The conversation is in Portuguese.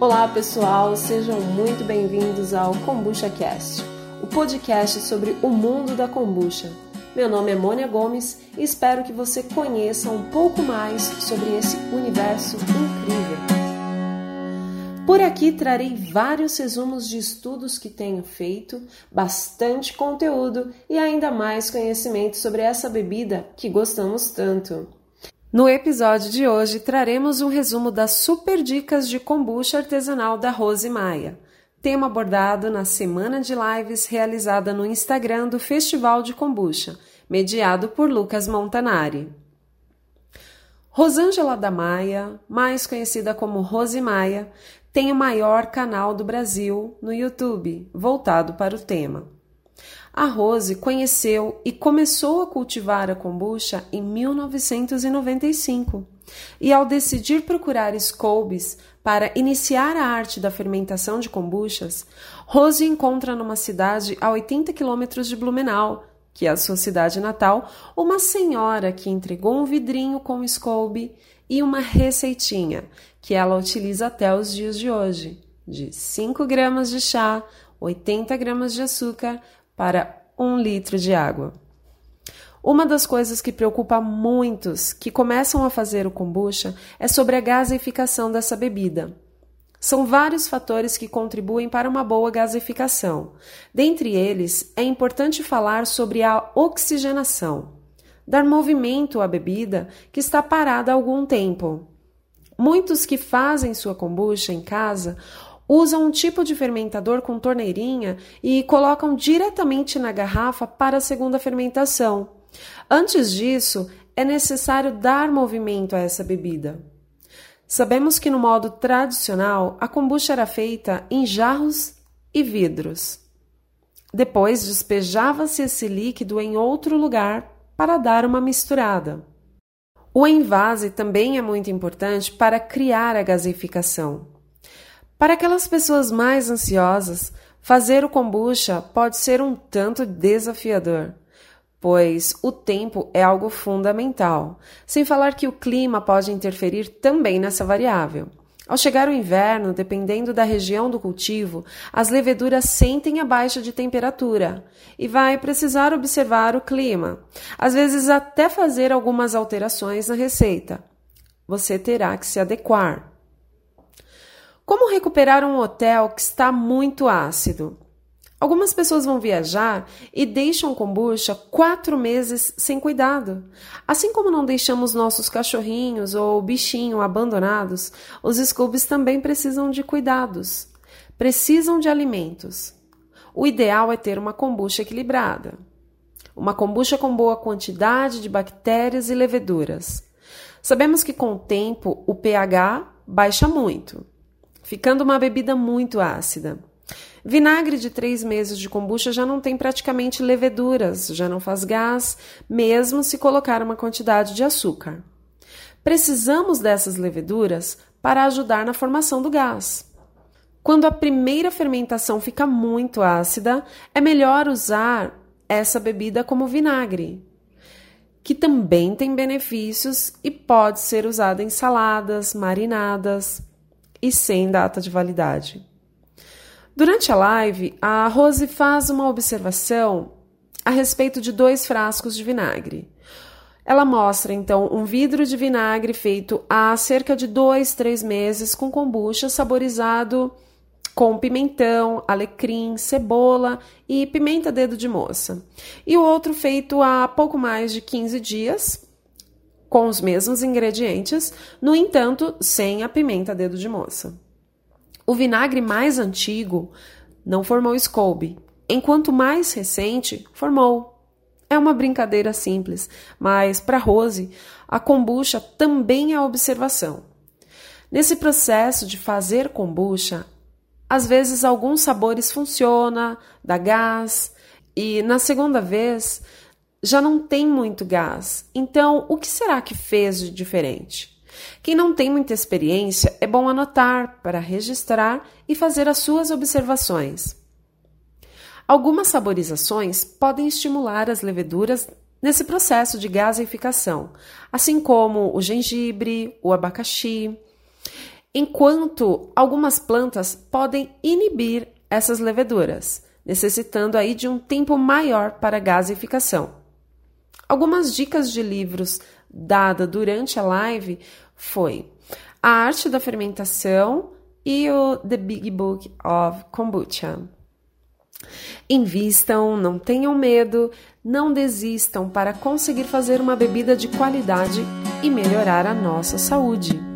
Olá pessoal, sejam muito bem-vindos ao Kombucha Cast, o podcast sobre o mundo da kombucha. Meu nome é Mônia Gomes e espero que você conheça um pouco mais sobre esse universo incrível. Por aqui trarei vários resumos de estudos que tenho feito, bastante conteúdo e ainda mais conhecimento sobre essa bebida que gostamos tanto. No episódio de hoje, traremos um resumo das super dicas de kombucha artesanal da Rose Maia, tema abordado na semana de lives realizada no Instagram do Festival de Kombucha, mediado por Lucas Montanari. Rosângela da Maia, mais conhecida como Rose Maia, tem o maior canal do Brasil no YouTube, voltado para o tema. A Rose conheceu e começou a cultivar a kombucha em 1995. E ao decidir procurar Scolbis para iniciar a arte da fermentação de kombuchas, Rose encontra numa cidade a 80 quilômetros de Blumenau, que é a sua cidade natal, uma senhora que entregou um vidrinho com Scolby e uma receitinha que ela utiliza até os dias de hoje, de 5 gramas de chá, 80 gramas de açúcar, para um litro de água. Uma das coisas que preocupa muitos que começam a fazer o kombucha é sobre a gaseificação dessa bebida. São vários fatores que contribuem para uma boa gaseificação. Dentre eles, é importante falar sobre a oxigenação, dar movimento à bebida que está parada há algum tempo. Muitos que fazem sua kombucha em casa usam um tipo de fermentador com torneirinha e colocam diretamente na garrafa para a segunda fermentação. Antes disso, é necessário dar movimento a essa bebida. Sabemos que no modo tradicional a kombucha era feita em jarros e vidros. Depois despejava-se esse líquido em outro lugar para dar uma misturada. O envase também é muito importante para criar a gaseificação. Para aquelas pessoas mais ansiosas, fazer o kombucha pode ser um tanto desafiador, pois o tempo é algo fundamental, sem falar que o clima pode interferir também nessa variável. Ao chegar o inverno, dependendo da região do cultivo, as leveduras sentem a baixa de temperatura e vai precisar observar o clima, às vezes até fazer algumas alterações na receita. Você terá que se adequar. Como recuperar um hotel que está muito ácido? Algumas pessoas vão viajar e deixam kombucha quatro meses sem cuidado. Assim como não deixamos nossos cachorrinhos ou bichinho abandonados, os Scoobies também precisam de cuidados. Precisam de alimentos. O ideal é ter uma kombucha equilibrada. Uma kombucha com boa quantidade de bactérias e leveduras. Sabemos que com o tempo o pH baixa muito ficando uma bebida muito ácida. Vinagre de três meses de kombucha já não tem praticamente leveduras, já não faz gás, mesmo se colocar uma quantidade de açúcar. Precisamos dessas leveduras para ajudar na formação do gás. Quando a primeira fermentação fica muito ácida, é melhor usar essa bebida como vinagre, que também tem benefícios e pode ser usada em saladas, marinadas, e sem data de validade. Durante a live, a Rose faz uma observação a respeito de dois frascos de vinagre. Ela mostra então um vidro de vinagre feito há cerca de dois, três meses com kombucha saborizado com pimentão, alecrim, cebola e pimenta dedo de moça. E o outro feito há pouco mais de 15 dias com os mesmos ingredientes, no entanto, sem a pimenta dedo de moça. O vinagre mais antigo não formou Scolby, enquanto mais recente formou. É uma brincadeira simples, mas para Rose, a kombucha também é observação. Nesse processo de fazer kombucha, às vezes alguns sabores funcionam, dá gás, e na segunda vez já não tem muito gás. Então, o que será que fez de diferente? Quem não tem muita experiência, é bom anotar para registrar e fazer as suas observações. Algumas saborizações podem estimular as leveduras nesse processo de gaseificação, assim como o gengibre, o abacaxi. enquanto algumas plantas podem inibir essas leveduras, necessitando aí de um tempo maior para gasificação. Algumas dicas de livros dada durante a live foi A Arte da Fermentação e o The Big Book of Kombucha. Invistam, não tenham medo, não desistam para conseguir fazer uma bebida de qualidade e melhorar a nossa saúde.